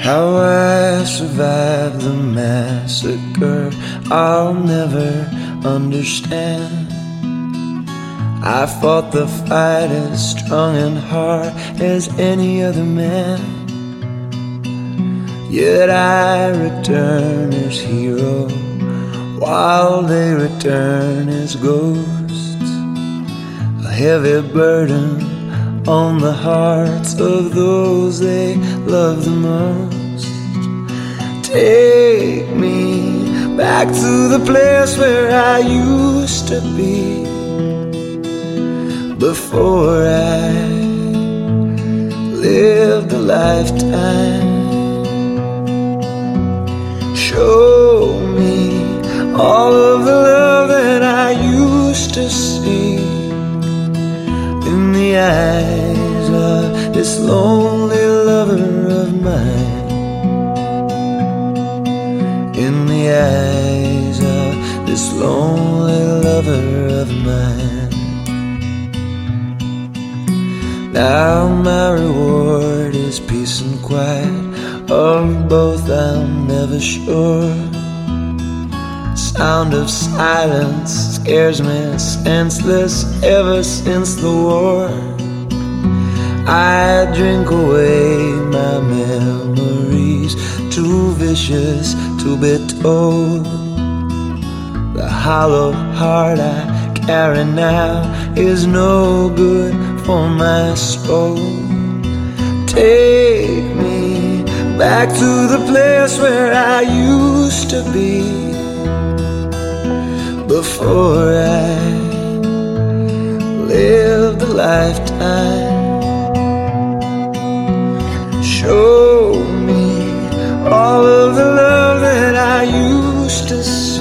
How I survived the massacre, I'll never understand. I fought the fight as strong and hard as any other man. Yet I return as hero, while they return as ghosts. A heavy burden on the hearts of those they love the most. Take me back to the place where I used to be before I lived a lifetime. Show me all in the eyes of this lonely lover of mine. In the eyes of this lonely lover of mine. Now my reward is peace and quiet. Of both I'm never sure. Sound of silence scares me senseless ever since the war. I drink away my memories, too vicious to be told. The hollow heart I carry now is no good for my soul. Take me back to the place where I used to be before I lived a lifetime. Show me all of the love that I used to see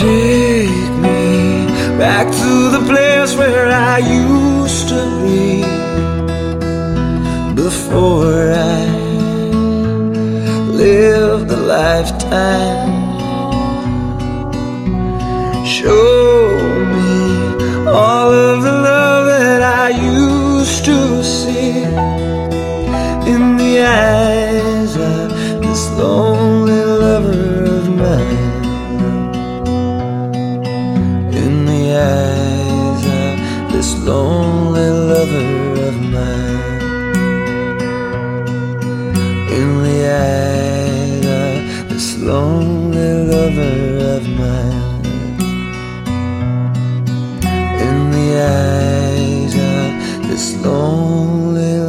Take me back to the place where I used to be before I lived a lifetime. Show me all of the love that I used to see in the eyes of this lonely this lonely lover of mine. In the eyes of this lonely lover of mine. In the eyes of this lonely